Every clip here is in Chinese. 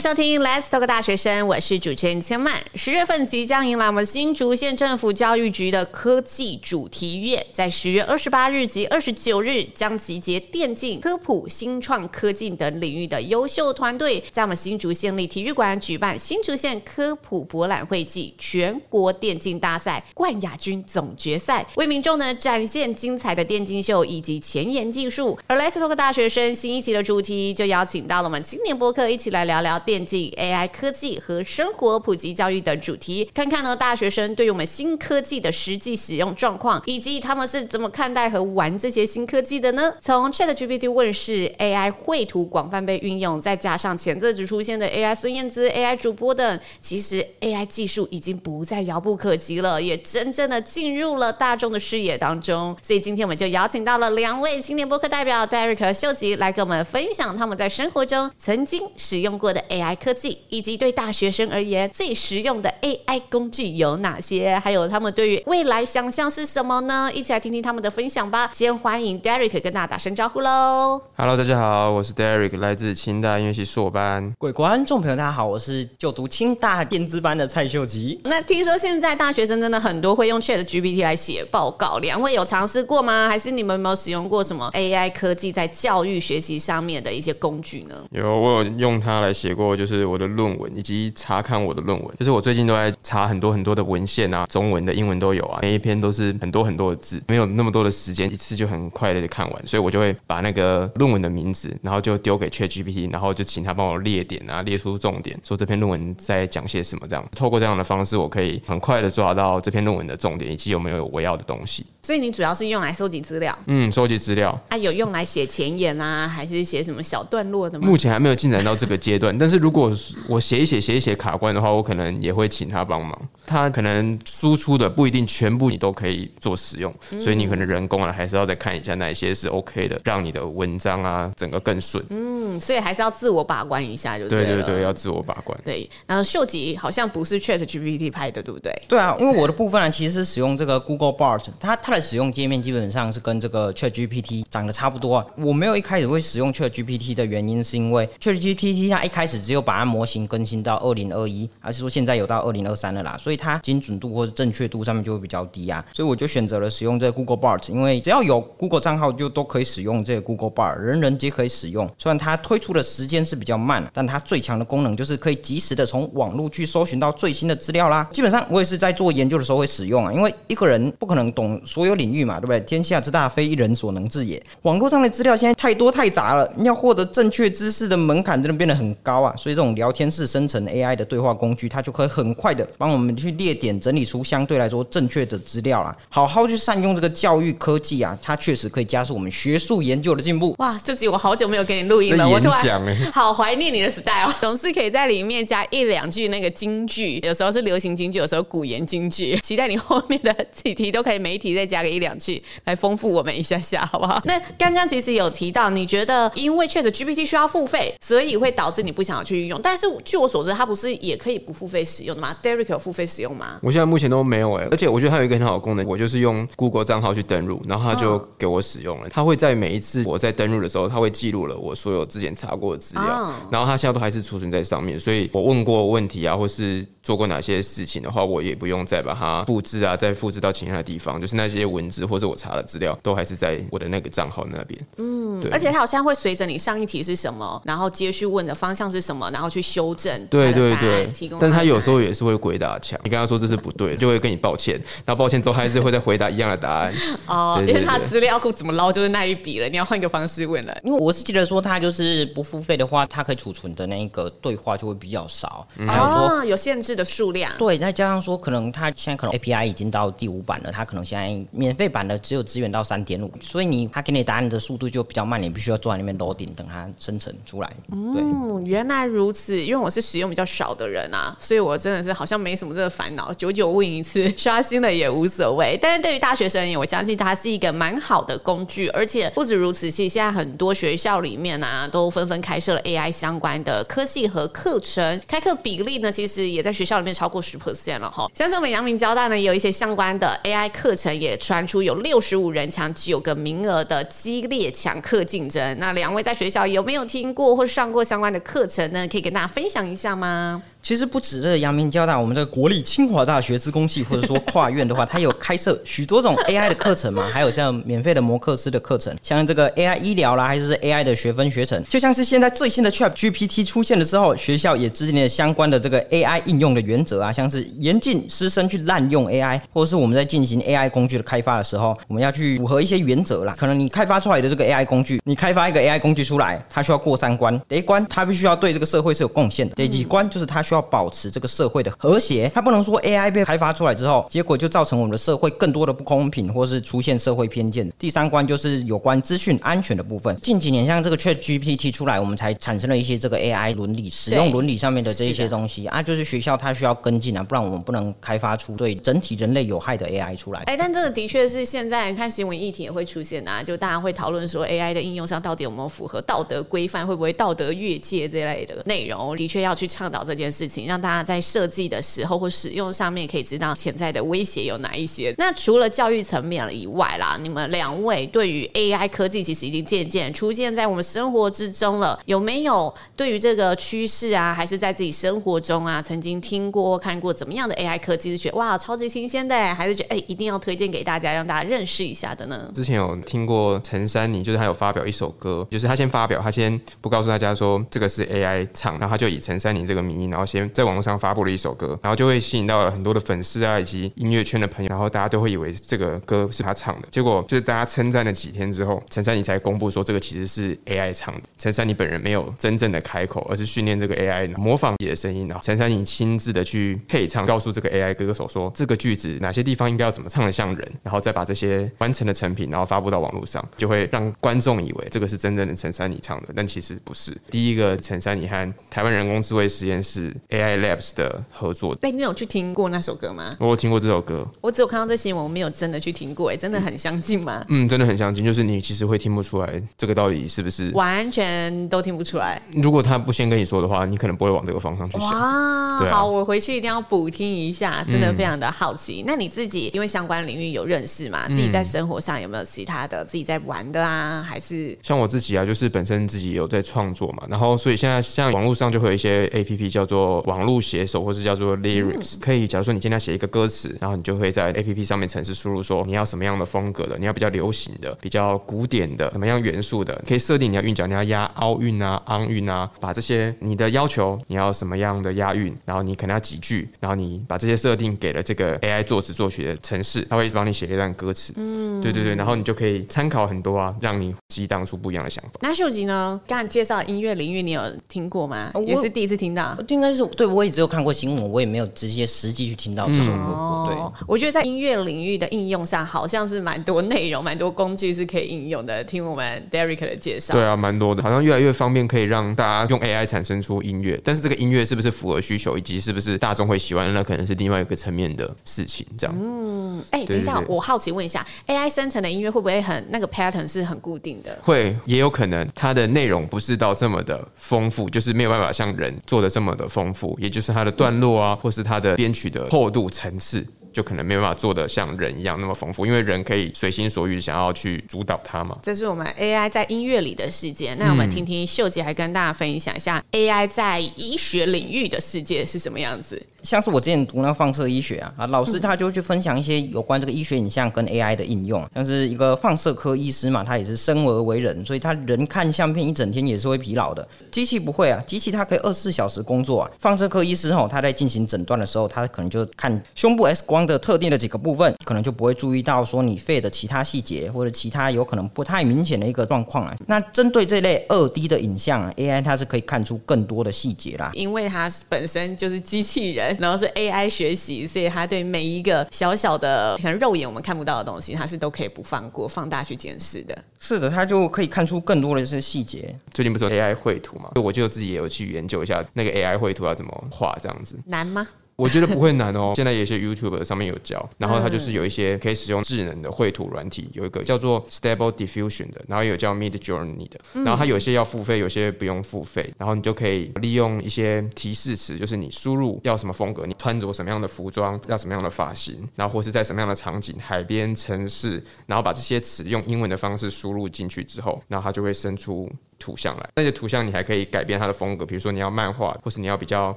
收听 Let's Talk 大学生，我是主持人千曼。十月份即将迎来我们新竹县政府教育局的科技主题月，在十月二十八日及二十九日，将集结电竞、科普、新创、科技等领域的优秀团队，在我们新竹县立体育馆举办新竹县科普博览会暨全国电竞大赛冠亚军总决赛，为民众呢展现精彩的电竞秀以及前沿技术。而 Let's Talk 大学生新一期的主题，就邀请到了我们青年播客一起来聊聊。电竞、AI 科技和生活普及教育等主题，看看呢大学生对于我们新科技的实际使用状况，以及他们是怎么看待和玩这些新科技的呢？从 ChatGPT 问世，AI 绘图广泛被运用，再加上前阵子出现的 AI 孙燕姿、AI 主播等，其实 AI 技术已经不再遥不可及了，也真正的进入了大众的视野当中。所以今天我们就邀请到了两位青年播客代表 Derek 和秀吉来跟我们分享他们在生活中曾经使用过的。AI 科技以及对大学生而言最实用的 AI 工具有哪些？还有他们对于未来想象是什么呢？一起来听听他们的分享吧。先欢迎 Derek 跟大家打声招呼喽。Hello，大家好，我是 Derek，来自清大音乐系硕班。各位观众朋友，大家好，我是就读清大电子班的蔡秀吉。那听说现在大学生真的很多会用 ChatGPT 来写报告，两位有尝试过吗？还是你们有没有使用过什么 AI 科技在教育学习上面的一些工具呢？有，我有用它来写过，就是我的论文以及查看我的论文，就是我最近都在查很多很多的文献啊，中文的、英文都有啊，每一篇都是很多很多的字，没有那么多的时间一次就很快的看完，所以我就会把那个论文的名字，然后就丢给 ChatGPT，然后就请他帮我列点啊，列出重点，说这篇论文在讲些什么这样。透过这样的方式，我可以很快的抓到这篇论文的重点以及有没有我要的东西。所以你主要是用来收集资料，嗯，收集资料。啊，有用来写前言啊，还是写什么小段落的吗？目前还没有进展到这个阶段，但是如果我写一写写一写卡关的话，我可能也会请他帮忙。他可能输出的不一定全部你都可以做使用，所以你可能人工啊还是要再看一下哪些是 OK 的，让你的文章啊整个更顺。嗯，所以还是要自我把关一下就对，对对对，要自我把关。对，然后秀吉好像不是 ChatGPT 拍的，对不对？对啊，因为我的部分呢，其实是使用这个 Google Bard，它它的使用界面基本上是跟这个 ChatGPT 长得差不多啊。我没有一开始会使用 ChatGPT 的原因，是因为 ChatGPT 它一开始只有把它模型更新到二零二一，还是说现在有到二零二三了啦，所以它精准度或者正确度上面就会比较低啊。所以我就选择了使用这个 Google Bard，因为只要有 Google 账号就都可以使用这个 Google Bard，人人皆可以使用。虽然它推出的时间是比较慢，但它最强的功能就是可以及时的从网络去搜寻到最新的资料啦。基本上我也是在做研究的时候会使用啊，因为一个人不可能懂所有领域嘛，对不对？天下之大，非一人所能治也。网络上的资料现在太多太杂了，要获得正确知识的门槛真的变得很高啊。所以这种聊天式生成 AI 的对话工具，它就可以很快的帮我们去列点、整理出相对来说正确的资料啦。好好去善用这个教育科技啊，它确实可以加速我们学术研究的进步。哇，这集我好久没有给你录音了，我突然好怀念你的 style，总是可以在里面加一两句那个京剧，有时候是流行京剧，有时候古言京剧。期待你后面的几题都可以每一题再加个一两句来丰富我们一下下，好不好？那刚刚其实有提到，你觉得因为 ChatGPT 需要付费，所以会导致你不想要去运用。但是据我所知，它不是也可以不付费使用的吗？Derek 有付费使用吗？我现在目前都没有哎、欸，而且我觉得它有一个很好的功能，我就是用 Google 账号去登录，然后它就给我使用了。它会在每一次我在登录的时候，它会记录了我所有之前查过的资料，然后它现在都还是储存在上面。所以我问过问题啊，或是做过哪些事情的话，我也不用再把它复制啊，再复制到其他的地方，就是那些文字或者我查的资料都还是在我的那个账号那边。嗯，对。而且它好像会随着你上一题是什么，然后接续问的方向是什么，然后去修正。对对对，提供。但他有时候也是会鬼打墙，你跟他说这是不对，就会跟你抱歉，然后抱歉之后还是会再回答一样的答案。哦，因为他资料库怎么捞就是那一笔了，你要换一个方式问了。因为我是记得说，他就是不付费的话，他可以储存的那一个对话就会比较少。嗯、还有说、哦、有限制的数量。对，再加上说，可能他现在可能 API 已经到第五版了，他可能现在免费版的只有支援到三点五，所以你他给你答案的速度就比较慢，你必须要坐在那边楼顶等它生成出来。嗯，原来如此。因为我是使用比较少的人啊，所以我真的是好像没什么这个烦恼，久久问一次，刷新了也无所谓。但是对于大学生而言，我相信它是一个蛮好的工具，而且不止如此，其实现在很多学校里面啊，都纷纷开设了 AI 相关的科系和课程，开课比例呢，其实也在学校里面超过十 percent 了哈。像是我们阳明交大呢，也有一些相关的 AI 课程，也传出有六十五人抢九个名额的激烈抢课竞争。那两位在学校有没有听过或上过相关的课程呢？可以跟大家分享一下吗？其实不止这阳明交大，我们这个国立清华大学资工系，或者说跨院的话，它有开设 许多种 AI 的课程嘛，还有像免费的摩课师的课程，像这个 AI 医疗啦，还是 AI 的学分学程，就像是现在最新的 ChatGPT 出现的时候，学校也制定了相关的这个 AI 应用的原则啊，像是严禁师生去滥用 AI，或者是我们在进行 AI 工具的开发的时候，我们要去符合一些原则啦。可能你开发出来的这个 AI 工具，你开发一个 AI 工具出来，它需要过三关，第一关它必须要对这个社会是有贡献的，第几关就是它。需要保持这个社会的和谐，它不能说 AI 被开发出来之后，结果就造成我们的社会更多的不公平，或是出现社会偏见。第三关就是有关资讯安全的部分。近几年像这个 ChatGPT 出来，我们才产生了一些这个 AI 伦理、使用伦理上面的这一些东西啊，就是学校它需要跟进啊，不然我们不能开发出对整体人类有害的 AI 出来。哎，但这个的确是现在看新闻议题也会出现啊，就大家会讨论说 AI 的应用上到底有没有符合道德规范，会不会道德越界这类的内容，的确要去倡导这件事事情，让大家在。设计的时候或使用上面，可以知道潜在的威胁有哪一些。那除了教育层面以外啦，你们两位对于 AI 科技其实已经渐渐出现在我们生活之中了。有没有对于这个趋势啊，还是在自己生活中啊，曾经听过看过怎么样的 AI 科技，是觉得哇超级新鲜的，还是觉得哎一定要推荐给大家，让大家认识一下的呢？之前有听过陈珊妮，就是他有发表一首歌，就是他先发表，他先不告诉大家说这个是 AI 唱，然后他就以陈珊妮这个名义，然后先在网络上发。布了一首歌，然后就会吸引到了很多的粉丝啊，以及音乐圈的朋友，然后大家都会以为这个歌是他唱的。结果就是大家称赞了几天之后，陈珊妮才公布说这个其实是 AI 唱的。陈珊妮本人没有真正的开口，而是训练这个 AI 模仿你的声音，然后陈珊妮亲自的去配唱，告诉这个 AI 歌手说这个句子哪些地方应该要怎么唱得像人，然后再把这些完成的成品，然后发布到网络上，就会让观众以为这个是真正的陈珊妮唱的，但其实不是。第一个陈珊妮和台湾人工智慧实验室 AI Labs 的合作，哎，你有去听过那首歌吗？我有听过这首歌，我只有看到这新闻，我没有真的去听过。哎，真的很相近吗？嗯，真的很相近，就是你其实会听不出来这个到底是不是完全都听不出来。如果他不先跟你说的话，你可能不会往这个方向去想。哇，啊，好，我回去一定要补听一下，真的非常的好奇。嗯，那你自己因为相关领域有认识嘛？自己在生活上有没有其他的自己在玩的啊？还是像我自己啊，就是本身自己有在创作嘛，然后所以现在像网络上就会有一些 APP 叫做网络写手，或是叫做 Lyrics，可以假如说你今天写一个歌词，然后你就会在 APP 上面程式输入说你要什么样的风格的，你要比较流行的、比较古典的、什么样元素的，可以设定你要韵脚，你要押奥运啊、昂韵啊，把这些你的要求，你要什么样的押韵，然后你可能要几句，然后你把这些设定给了这个 AI 作词作曲的程式，它会帮你写一段歌词。嗯，对对对，然后你就可以参考很多啊，让你激荡出不一样的想法。那秀吉呢？刚才介绍音乐领域，你有听过吗？也是第一次听到。应该是对，我也只有看过新闻，我也没有直接实际去听到这首歌。嗯、对，我觉得在音乐领域的应用上，好像是蛮多内容、蛮多工具是可以应用的。听我们 Derek 的介绍，对啊，蛮多的，好像越来越方便，可以让大家用 AI 产生出音乐。但是这个音乐是不是符合需求，以及是不是大众会喜欢，那可能是另外一个层面的事情。这样，嗯，哎、欸，等一下，我好奇问一下，AI 生成的音乐会不会很那个 pattern 是很固定的？会，也有可能它的内容不是到这么的丰富，就是没有办法像人做的这么的丰富，也就是它的段落啊，或是它的编曲的厚度层次。就可能没办法做的像人一样那么丰富，因为人可以随心所欲想要去主导它嘛。这是我们 AI 在音乐里的世界，那我们听听秀姐还跟大家分享一下 AI 在医学领域的世界是什么样子。像是我之前读那个放射医学啊，啊，老师他就去分享一些有关这个医学影像跟 AI 的应用。像是一个放射科医师嘛，他也是生而为人，所以他人看相片一整天也是会疲劳的。机器不会啊，机器它可以二十四小时工作啊。放射科医师吼，他在进行诊断的时候，他可能就看胸部 X 光的特定的几个部分，可能就不会注意到说你肺的其他细节或者其他有可能不太明显的一个状况啊。那针对这类二 D 的影像啊，AI 它是可以看出更多的细节啦，因为它本身就是机器人。然后是 AI 学习，所以它对每一个小小的可能肉眼我们看不到的东西，它是都可以不放过、放大去检视的。是的，它就可以看出更多的一些细节。最近不是有 AI 绘图嘛？我就自己也有去研究一下那个 AI 绘图要怎么画，这样子难吗？我觉得不会难哦。现在有些 YouTube 上面有教，然后它就是有一些可以使用智能的绘图软体，有一个叫做 Stable Diffusion 的，然后有叫 Midjourney 的，然后它有些要付费，有些不用付费，然后你就可以利用一些提示词，就是你输入要什么风格，你穿着什么样的服装，要什么样的发型，然后或是在什么样的场景，海边、城市，然后把这些词用英文的方式输入进去之后，然后它就会生出。图像来，那些图像你还可以改变它的风格，比如说你要漫画，或是你要比较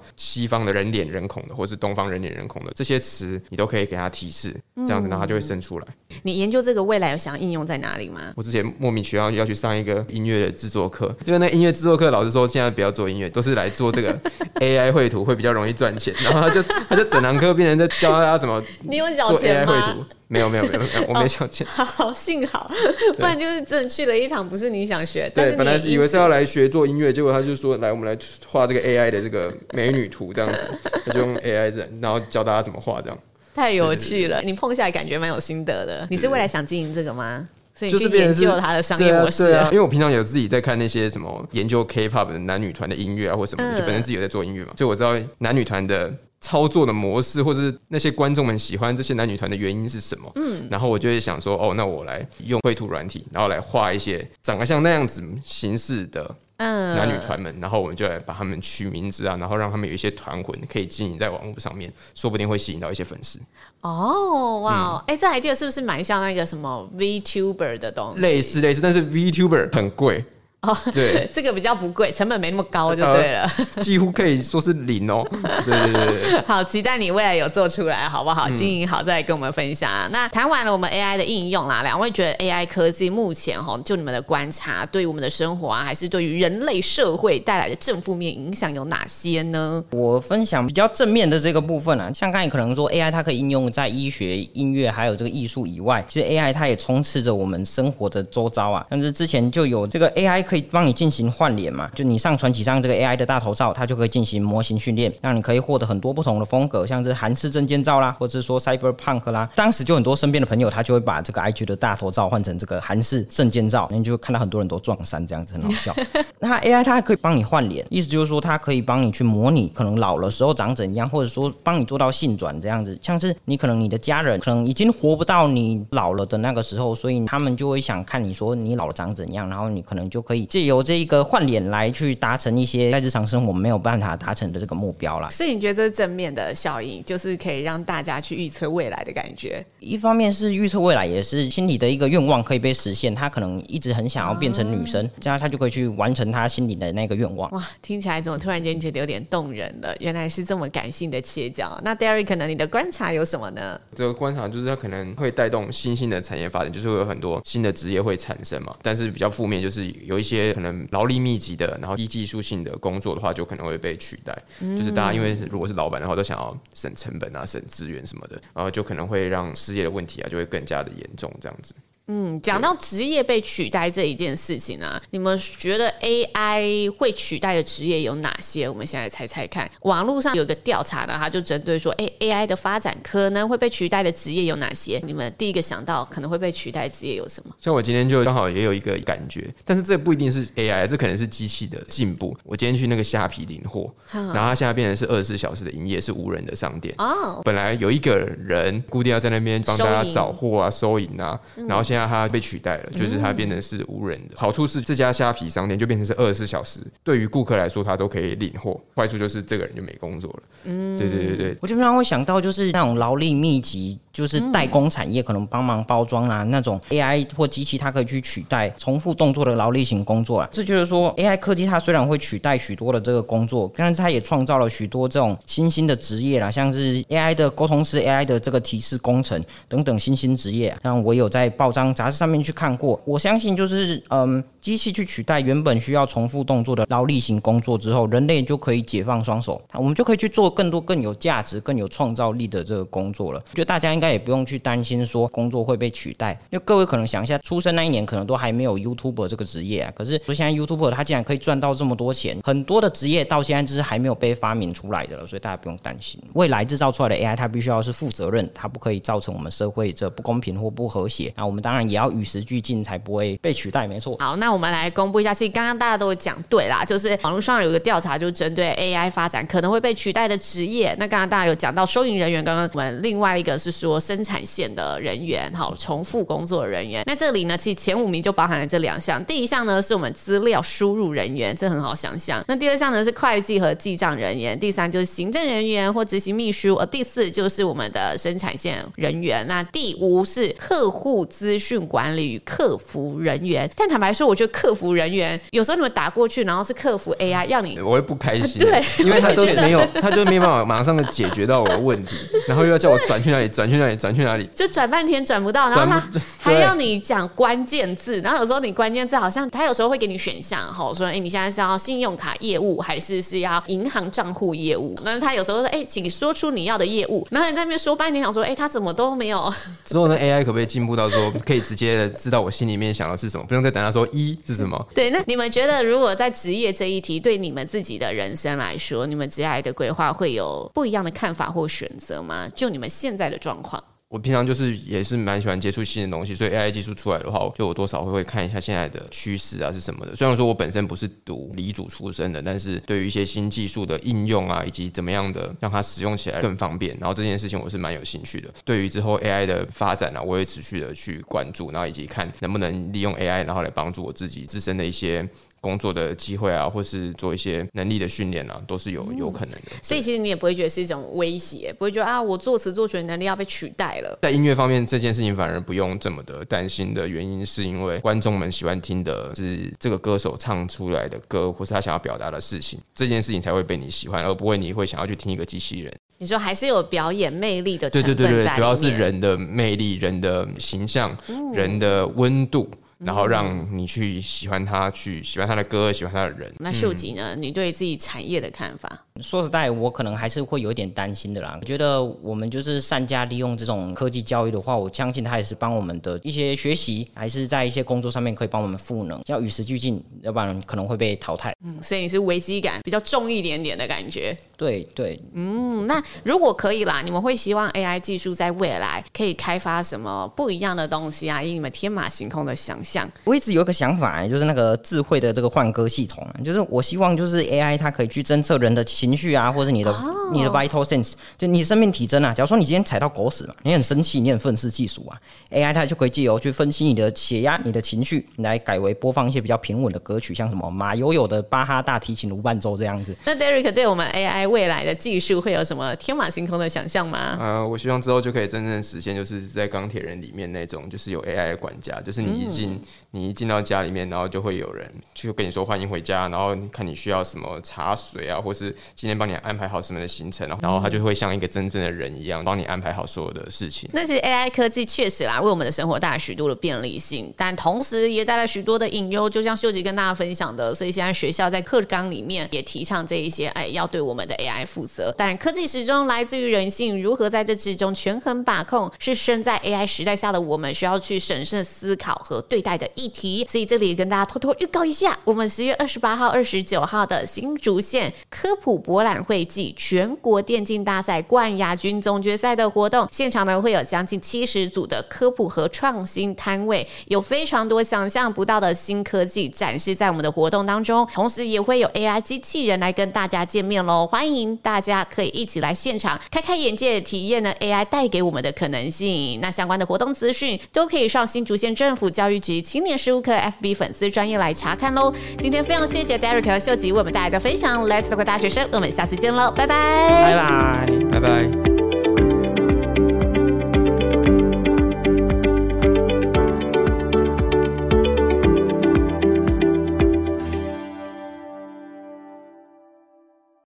西方的人脸人孔的，或是东方人脸人孔的这些词，你都可以给它提示，这样子，呢它就会生出来。你研究这个未来有想要应用在哪里吗？我之前莫名其妙要去上一个音乐的制作课，就是那音乐制作课老师说，现在不要做音乐，都是来做这个 AI 绘图会比较容易赚钱，然后他就他就整堂课变成在教大家怎么 你有缴钱吗？没有没有没有没有，我没缴钱。好，幸好，不然就是真的去了一趟不是你想学。对，本来是以为是要来学做音乐，结果他就说，来我们来画这个 AI 的这个美女图 这样子，他就用 AI 人，然后教大家怎么画这样。太有趣了，你碰下来感觉蛮有心得的。你是未来想经营这个吗？所以你去研究它的商业模式。因为我平常有自己在看那些什么研究 K-pop 的男女团的音乐啊，或什么的，就本身自己有在做音乐嘛，所以我知道男女团的。操作的模式，或是那些观众们喜欢这些男女团的原因是什么？嗯，然后我就会想说，哦，那我来用绘图软体，然后来画一些长得像那样子形式的男女团们，然后我们就来把他们取名字啊，然后让他们有一些团魂可以经营在网络上面，说不定会吸引到一些粉丝。哦，哇，哎，这 idea 是不是蛮像那个什么 VTuber 的东西？类似类似，但是 VTuber 很贵。哦，对，这个比较不贵，成本没那么高就对了，呃、几乎可以说是零哦。对对对对，好，期待你未来有做出来，好不好？经营好再来跟我们分享啊。嗯、那谈完了我们 AI 的应用啦，两位觉得 AI 科技目前哈，就你们的观察，对于我们的生活啊，还是对于人类社会带来的正负面影响有哪些呢？我分享比较正面的这个部分啊，像刚才可能说 AI 它可以应用在医学、音乐还有这个艺术以外，其实 AI 它也充斥着我们生活的周遭啊。但是之前就有这个 AI 可以帮你进行。换脸嘛，就你上传几张这个 AI 的大头照，它就可以进行模型训练，让你可以获得很多不同的风格，像是韩式证件照啦，或者是说 Cyberpunk 啦。当时就很多身边的朋友，他就会把这个 IG 的大头照换成这个韩式证件照，你就会看到很多人都撞衫这样子，很好笑。那 AI 它还可以帮你换脸，意思就是说它可以帮你去模拟可能老了时候长怎样，或者说帮你做到性转这样子。像是你可能你的家人可能已经活不到你老了的那个时候，所以他们就会想看你说你老了长怎样，然后你可能就可以借由这一个。换脸来去达成一些在日常生活没有办法达成的这个目标啦。所以你觉得这是正面的效应，就是可以让大家去预测未来的感觉。一方面是预测未来，也是心里的一个愿望可以被实现。他可能一直很想要变成女生，这样他就可以去完成他心里的那个愿望。哇，听起来怎么突然间觉得有点动人了？原来是这么感性的切角。那 Derek 可能你的观察有什么呢？这个观察就是他可能会带动新兴的产业发展，就是会有很多新的职业会产生嘛。但是比较负面就是有一些些可能劳力密集的，然后低技术性的工作的话，就可能会被取代。就是大家因为如果是老板的话，都想要省成本啊、省资源什么的，然后就可能会让失业的问题啊就会更加的严重，这样子。嗯，讲到职业被取代这一件事情呢、啊，你们觉得 AI 会取代的职业有哪些？我们现在猜猜看。网络上有个调查呢，它就针对说，哎，AI 的发展可能会被取代的职业有哪些？你们第一个想到可能会被取代职业有什么？像我今天就刚好也有一个感觉，但是这不一定是 AI，这可能是机器的进步。我今天去那个虾皮领货，然后它现在变成是二十四小时的营业，是无人的商店。哦，本来有一个人固定要在那边帮大家找货啊、收银啊，然后现现在它被取代了，就是它变成是无人的。好处是这家虾皮商店就变成是二十四小时，对于顾客来说，他都可以领货。坏处就是这个人就没工作了。嗯，对对对对。我基本上会想到就是那种劳力密集，就是代工产业，可能帮忙包装啊那种 AI 或机器，它可以去取代重复动作的劳力型工作啊。这就是说，AI 科技它虽然会取代许多的这个工作，但是它也创造了许多这种新兴的职业啦，像是 AI 的沟通师、AI 的这个提示工程等等新兴职业啊。像我有在报章。杂志上面去看过，我相信就是嗯，机器去取代原本需要重复动作的劳力型工作之后，人类就可以解放双手，我们就可以去做更多更有价值、更有创造力的这个工作了。我觉得大家应该也不用去担心说工作会被取代。因为各位可能想一下，出生那一年可能都还没有 YouTuber 这个职业啊，可是说现在 YouTuber 他竟然可以赚到这么多钱，很多的职业到现在就是还没有被发明出来的了，所以大家不用担心，未来制造出来的 AI 它必须要是负责任，它不可以造成我们社会这不公平或不和谐。那我们当然也要与时俱进，才不会被取代。没错。好，那我们来公布一下，其实刚刚大家都有讲对啦，就是网络上有一个调查，就针对 AI 发展可能会被取代的职业。那刚刚大家有讲到收银人员，刚刚我们另外一个是说生产线的人员，好，重复工作的人员。那这里呢，其实前五名就包含了这两项。第一项呢，是我们资料输入人员，这很好想象。那第二项呢，是会计和记账人员。第三就是行政人员或执行秘书。呃，第四就是我们的生产线人员。那第五是客户资讯管理与客服人员。但坦白说，我觉得客服人员有时候你们打过去，然后是客服 AI 要你，我会不开心。对，因为他都没有，他就没办法马上的解决到我的问题，然后又要叫我转去哪里，转去哪里，转去哪里，就转半天转不到，然后他还要你讲关键字，然后有时候你关键字好像他有时候会给你选项，好说，哎，你现在是要信用卡业务还是是要银行账户业务？那他有时候说，哎，请说出你要的业务，然后你在那边说半天，想说，哎，他怎么都没有。之后呢，AI 可不可以进步到说可以直接的知道我心里面想的是什么，不用再等他说一是什么？对，那你们觉得如果在职业这一题，对你们自己的人生来说，你们职业的规划会有不一样的看法或选择吗？就你们现在的状况。我平常就是也是蛮喜欢接触新的东西，所以 AI 技术出来的话，就我多少会会看一下现在的趋势啊是什么的。虽然说我本身不是读理组出身的，但是对于一些新技术的应用啊，以及怎么样的让它使用起来更方便，然后这件事情我是蛮有兴趣的。对于之后 AI 的发展啊，我会持续的去关注，然后以及看能不能利用 AI，然后来帮助我自己自身的一些。工作的机会啊，或是做一些能力的训练啊，都是有有可能的。所以其实你也不会觉得是一种威胁，不会觉得啊，我作词作曲的能力要被取代了。在音乐方面，这件事情反而不用这么的担心的原因，是因为观众们喜欢听的是这个歌手唱出来的歌，或是他想要表达的事情，这件事情才会被你喜欢，而不会你会想要去听一个机器人。你说还是有表演魅力的，对对对对，主要是人的魅力、人的形象、嗯、人的温度。然后让你去喜欢他，去喜欢他的歌，喜欢他的人。那秀吉呢？你对自己产业的看法？说实在，我可能还是会有一点担心的啦。我觉得我们就是善加利用这种科技教育的话，我相信它也是帮我们的一些学习，还是在一些工作上面可以帮我们赋能。要与时俱进，要不然可能会被淘汰。嗯，所以你是危机感比较重一点点的感觉。对对，嗯，那如果可以啦，你们会希望 AI 技术在未来可以开发什么不一样的东西啊？以你们天马行空的想象，我一直有一个想法，就是那个智慧的这个换歌系统，就是我希望就是 AI 它可以去侦测人的情绪啊，或者你的、哦、你的 vital sense，就你生命体征啊。假如说你今天踩到狗屎了，你很生气，你很愤世嫉俗啊，AI 它就可以借由去分析你的血压、你的情绪，来改为播放一些比较平稳的歌曲，像什么马友友的巴哈大提琴无伴奏这样子。那 Derek 对我们 AI 未来的技术会有什么天马行空的想象吗？呃，我希望之后就可以真正实现，就是在钢铁人里面那种，就是有 AI 的管家，就是你一进、嗯、你一进到家里面，然后就会有人就跟你说欢迎回家，然后看你需要什么茶水啊，或是今天帮你安排好什么的行程，然后他就会像一个真正的人一样帮你安排好所有的事情。那其实 AI 科技确实啦，为我们的生活带来许多的便利性，但同时也带来许多的隐忧，就像秀吉跟大家分享的，所以现在学校在课纲里面也提倡这一些，哎，要对我们的 AI 负责。但科技始终来自于人性，如何在这之中权衡把控，是身在 AI 时代下的我们需要去审慎思考和对待的议题。所以这里跟大家偷偷预告一下，我们十月二十八号、二十九号的新竹县科普博览会暨全国电竞大赛冠亚军总决赛的活动现场呢，会有将近七十组的科普和创新摊位，有非常多想象不到的新科技展示在我们的活动当中，同时也会有 AI 机器人来跟大家见面喽，欢迎大家可以一起来现场开开眼界，体验呢 AI 带给我们的可能性。那相关的活动资讯都可以上新竹县政府教育局青年事务课 FB 粉丝专业来查看喽。今天非常谢谢 Derek 和秀吉为我们带来的分享，Let's Talk 大学生，我们下次见喽，拜拜，拜拜，拜拜。